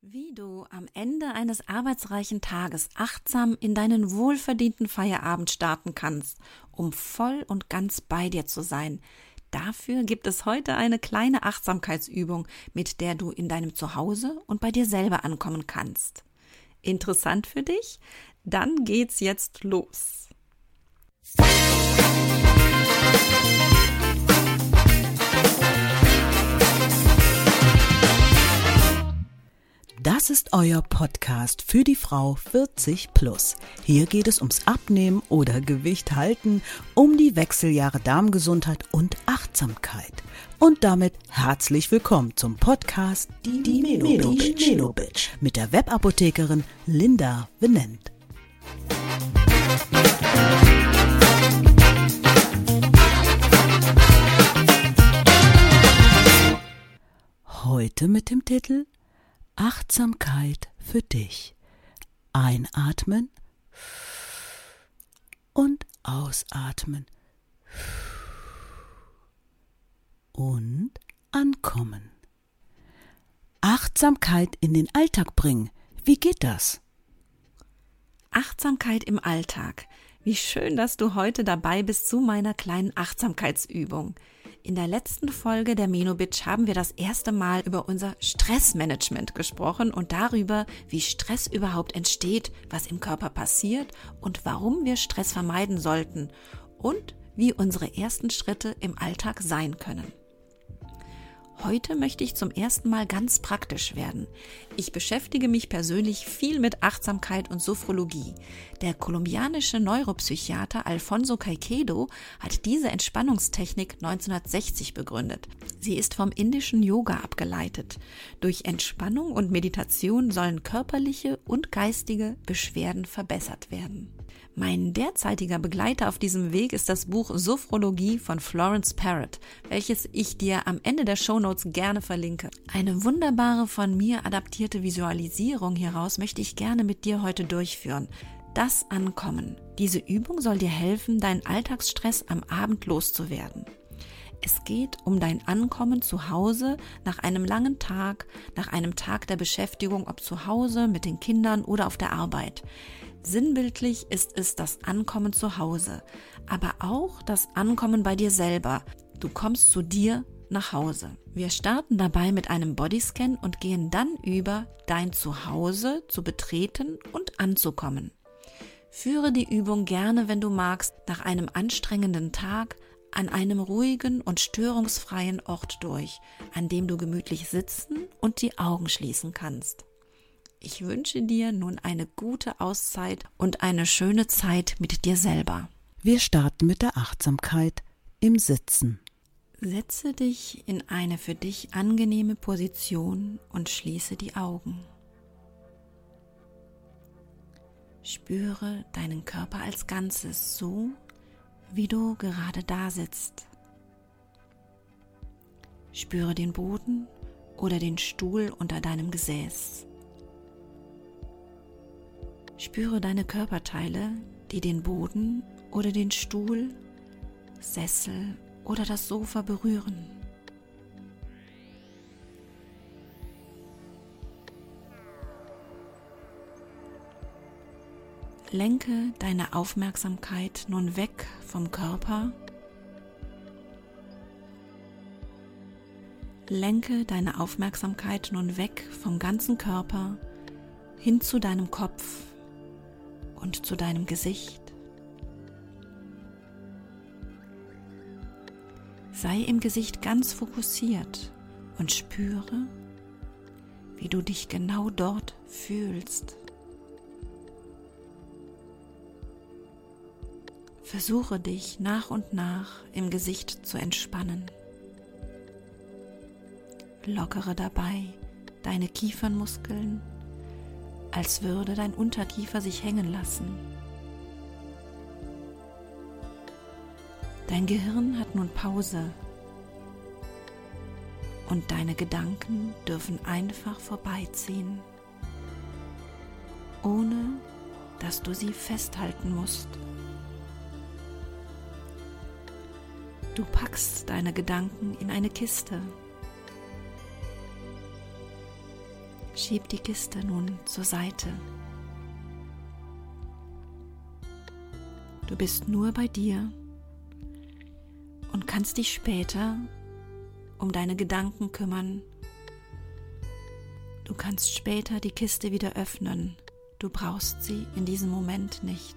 Wie du am Ende eines arbeitsreichen Tages achtsam in deinen wohlverdienten Feierabend starten kannst, um voll und ganz bei dir zu sein. Dafür gibt es heute eine kleine Achtsamkeitsübung, mit der du in deinem Zuhause und bei dir selber ankommen kannst. Interessant für dich? Dann geht's jetzt los. Das ist euer Podcast für die Frau 40 plus. Hier geht es ums Abnehmen oder Gewicht halten, um die Wechseljahre Darmgesundheit und Achtsamkeit. Und damit herzlich willkommen zum Podcast Die, die Melo Bitch, Melo mit der Webapothekerin Linda Venent. Heute mit dem Titel Achtsamkeit für dich. Einatmen und ausatmen. Und ankommen. Achtsamkeit in den Alltag bringen. Wie geht das? Achtsamkeit im Alltag. Wie schön, dass du heute dabei bist zu meiner kleinen Achtsamkeitsübung. In der letzten Folge der Menobitch haben wir das erste Mal über unser Stressmanagement gesprochen und darüber, wie Stress überhaupt entsteht, was im Körper passiert und warum wir Stress vermeiden sollten und wie unsere ersten Schritte im Alltag sein können. Heute möchte ich zum ersten Mal ganz praktisch werden. Ich beschäftige mich persönlich viel mit Achtsamkeit und Sophrologie. Der kolumbianische Neuropsychiater Alfonso Caicedo hat diese Entspannungstechnik 1960 begründet. Sie ist vom indischen Yoga abgeleitet. Durch Entspannung und Meditation sollen körperliche und geistige Beschwerden verbessert werden. Mein derzeitiger Begleiter auf diesem Weg ist das Buch Sophrologie von Florence Parrott, welches ich dir am Ende der Shownotes gerne verlinke. Eine wunderbare von mir adaptierte Visualisierung hieraus möchte ich gerne mit dir heute durchführen. Das Ankommen. Diese Übung soll dir helfen, deinen Alltagsstress am Abend loszuwerden. Es geht um dein Ankommen zu Hause nach einem langen Tag, nach einem Tag der Beschäftigung, ob zu Hause, mit den Kindern oder auf der Arbeit. Sinnbildlich ist es das Ankommen zu Hause, aber auch das Ankommen bei dir selber. Du kommst zu dir nach Hause. Wir starten dabei mit einem Bodyscan und gehen dann über, dein Zuhause zu betreten und anzukommen. Führe die Übung gerne, wenn du magst, nach einem anstrengenden Tag an einem ruhigen und störungsfreien Ort durch, an dem du gemütlich sitzen und die Augen schließen kannst. Ich wünsche dir nun eine gute Auszeit und eine schöne Zeit mit dir selber. Wir starten mit der Achtsamkeit im Sitzen. Setze dich in eine für dich angenehme Position und schließe die Augen. Spüre deinen Körper als Ganzes so, wie du gerade da sitzt. Spüre den Boden oder den Stuhl unter deinem Gesäß. Spüre deine Körperteile, die den Boden oder den Stuhl, Sessel oder das Sofa berühren. Lenke deine Aufmerksamkeit nun weg vom Körper. Lenke deine Aufmerksamkeit nun weg vom ganzen Körper hin zu deinem Kopf und zu deinem Gesicht. Sei im Gesicht ganz fokussiert und spüre, wie du dich genau dort fühlst. Versuche dich nach und nach im Gesicht zu entspannen. Lockere dabei deine Kiefernmuskeln als würde dein Unterkiefer sich hängen lassen. Dein Gehirn hat nun Pause und deine Gedanken dürfen einfach vorbeiziehen, ohne dass du sie festhalten musst. Du packst deine Gedanken in eine Kiste Schieb die Kiste nun zur Seite. Du bist nur bei dir und kannst dich später um deine Gedanken kümmern. Du kannst später die Kiste wieder öffnen. Du brauchst sie in diesem Moment nicht.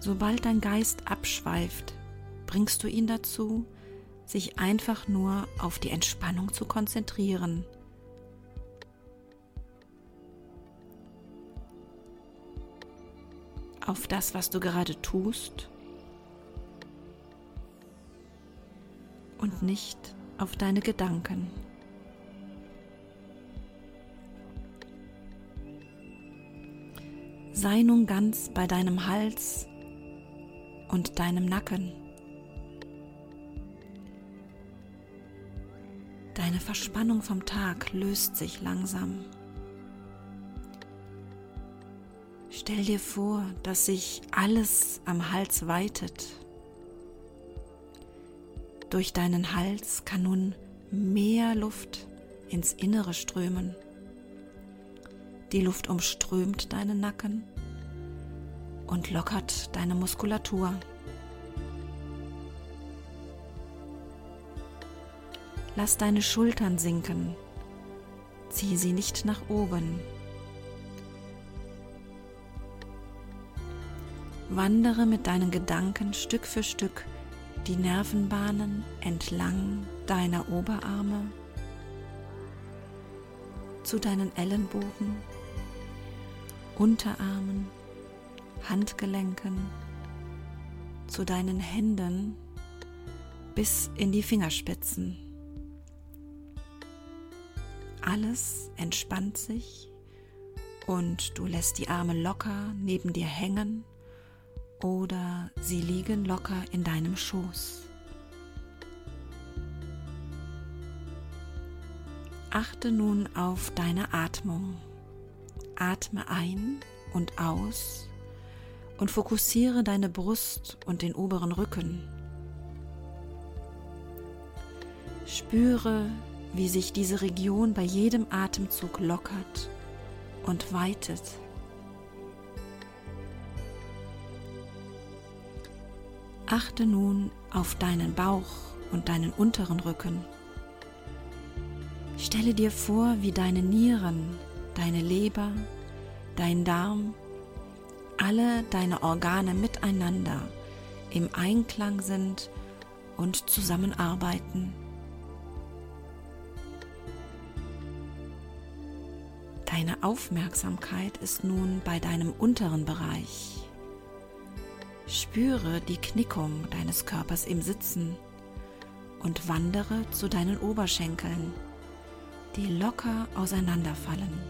Sobald dein Geist abschweift, bringst du ihn dazu, sich einfach nur auf die Entspannung zu konzentrieren. Auf das, was du gerade tust und nicht auf deine Gedanken. Sei nun ganz bei deinem Hals und deinem Nacken. Deine Verspannung vom Tag löst sich langsam. Stell dir vor, dass sich alles am Hals weitet. Durch deinen Hals kann nun mehr Luft ins Innere strömen. Die Luft umströmt deinen Nacken und lockert deine Muskulatur. Lass deine Schultern sinken, zieh sie nicht nach oben. Wandere mit deinen Gedanken Stück für Stück die Nervenbahnen entlang deiner Oberarme zu deinen Ellenbogen, Unterarmen, Handgelenken, zu deinen Händen bis in die Fingerspitzen. Alles entspannt sich und du lässt die Arme locker neben dir hängen oder sie liegen locker in deinem Schoß. Achte nun auf deine Atmung. Atme ein und aus und fokussiere deine Brust und den oberen Rücken. Spüre, wie sich diese Region bei jedem Atemzug lockert und weitet. Achte nun auf deinen Bauch und deinen unteren Rücken. Stelle dir vor, wie deine Nieren, deine Leber, dein Darm alle deine Organe miteinander im Einklang sind und zusammenarbeiten. Deine Aufmerksamkeit ist nun bei deinem unteren Bereich. Spüre die Knickung deines Körpers im Sitzen und wandere zu deinen Oberschenkeln, die locker auseinanderfallen.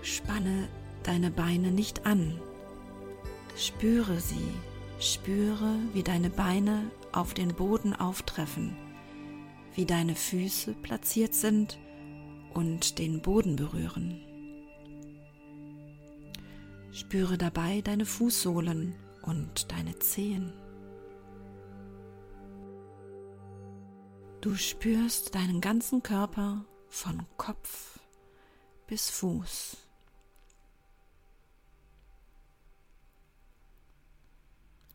Spanne deine Beine nicht an. Spüre sie, spüre, wie deine Beine auf den Boden auftreffen, wie deine Füße platziert sind und den Boden berühren. Spüre dabei deine Fußsohlen und deine Zehen. Du spürst deinen ganzen Körper von Kopf bis Fuß.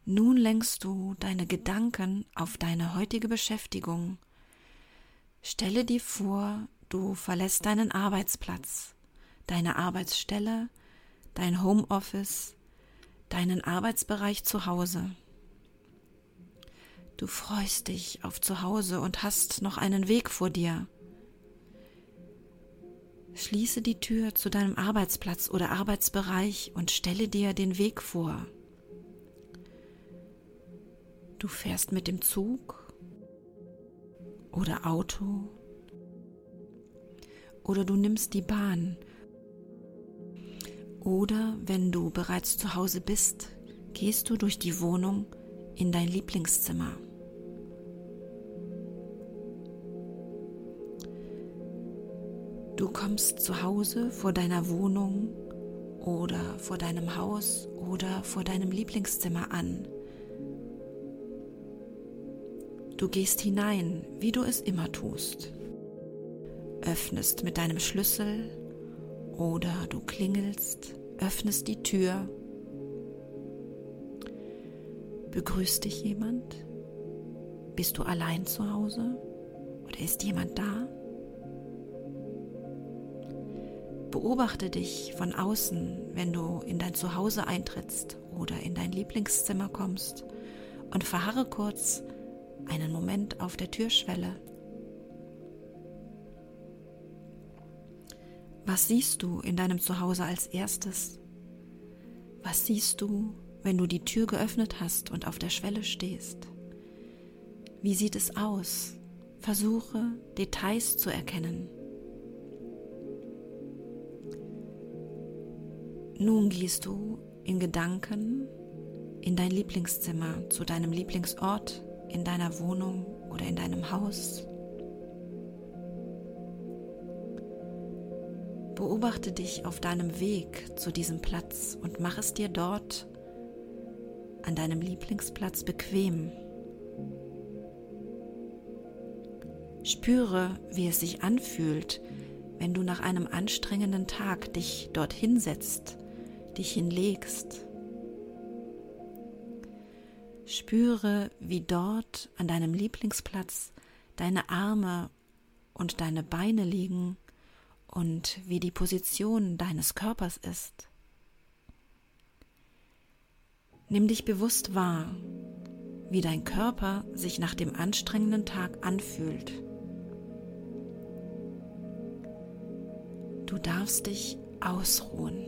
Nun lenkst du deine Gedanken auf deine heutige Beschäftigung. Stelle dir vor, du verlässt deinen Arbeitsplatz, deine Arbeitsstelle, dein Homeoffice, deinen Arbeitsbereich zu Hause. Du freust dich auf Zuhause und hast noch einen Weg vor dir. Schließe die Tür zu deinem Arbeitsplatz oder Arbeitsbereich und stelle dir den Weg vor. Du fährst mit dem Zug oder Auto oder du nimmst die Bahn oder wenn du bereits zu Hause bist, gehst du durch die Wohnung in dein Lieblingszimmer. Du kommst zu Hause vor deiner Wohnung oder vor deinem Haus oder vor deinem Lieblingszimmer an Du gehst hinein, wie du es immer tust. Öffnest mit deinem Schlüssel oder du klingelst, öffnest die Tür. Begrüßt dich jemand? Bist du allein zu Hause? Oder ist jemand da? Beobachte dich von außen, wenn du in dein Zuhause eintrittst oder in dein Lieblingszimmer kommst und verharre kurz einen Moment auf der Türschwelle. Was siehst du in deinem Zuhause als erstes? Was siehst du, wenn du die Tür geöffnet hast und auf der Schwelle stehst? Wie sieht es aus? Versuche Details zu erkennen. Nun gehst du in Gedanken in dein Lieblingszimmer, zu deinem Lieblingsort in deiner Wohnung oder in deinem Haus. Beobachte dich auf deinem Weg zu diesem Platz und mach es dir dort an deinem Lieblingsplatz bequem. Spüre, wie es sich anfühlt, wenn du nach einem anstrengenden Tag dich dorthin setzt, dich hinlegst. Spüre, wie dort an deinem Lieblingsplatz deine Arme und deine Beine liegen und wie die Position deines Körpers ist. Nimm dich bewusst wahr, wie dein Körper sich nach dem anstrengenden Tag anfühlt. Du darfst dich ausruhen.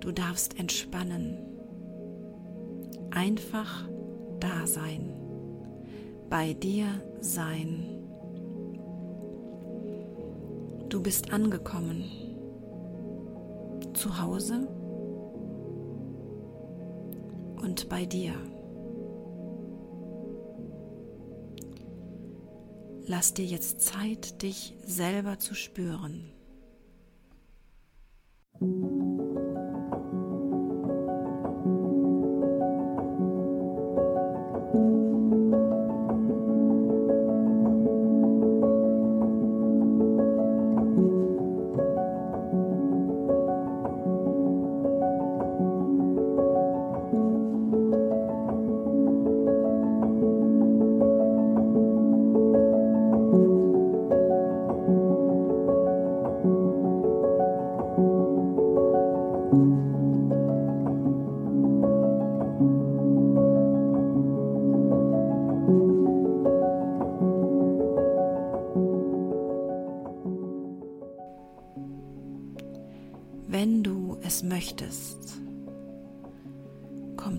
Du darfst entspannen. Einfach da sein. Bei dir sein. Du bist angekommen. Zu Hause und bei dir. Lass dir jetzt Zeit, dich selber zu spüren.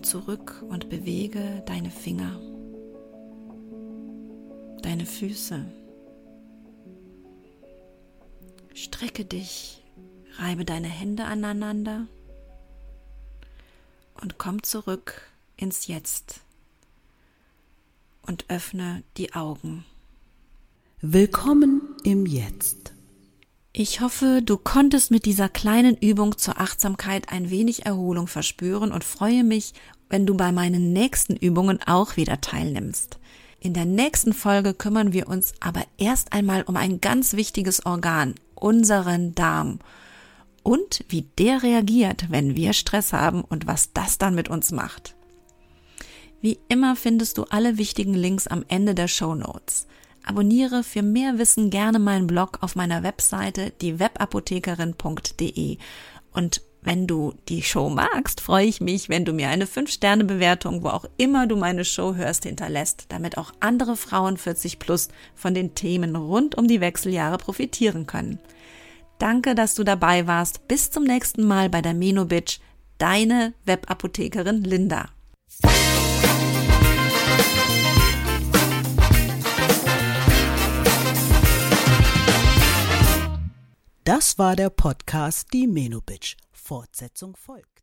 Zurück und bewege deine Finger, deine Füße. Strecke dich, reibe deine Hände aneinander und komm zurück ins Jetzt und öffne die Augen. Willkommen im Jetzt. Ich hoffe, du konntest mit dieser kleinen Übung zur Achtsamkeit ein wenig Erholung verspüren und freue mich, wenn du bei meinen nächsten Übungen auch wieder teilnimmst. In der nächsten Folge kümmern wir uns aber erst einmal um ein ganz wichtiges Organ, unseren Darm. Und wie der reagiert, wenn wir Stress haben und was das dann mit uns macht. Wie immer findest du alle wichtigen Links am Ende der Show Notes. Abonniere für mehr Wissen gerne meinen Blog auf meiner Webseite diewebapothekerin.de. Und wenn du die Show magst, freue ich mich, wenn du mir eine 5-Sterne-Bewertung, wo auch immer du meine Show hörst, hinterlässt, damit auch andere Frauen 40 plus von den Themen rund um die Wechseljahre profitieren können. Danke, dass du dabei warst. Bis zum nächsten Mal bei der Menobitch. Deine Webapothekerin Linda. Das war der Podcast Die Menobitch. Fortsetzung folgt.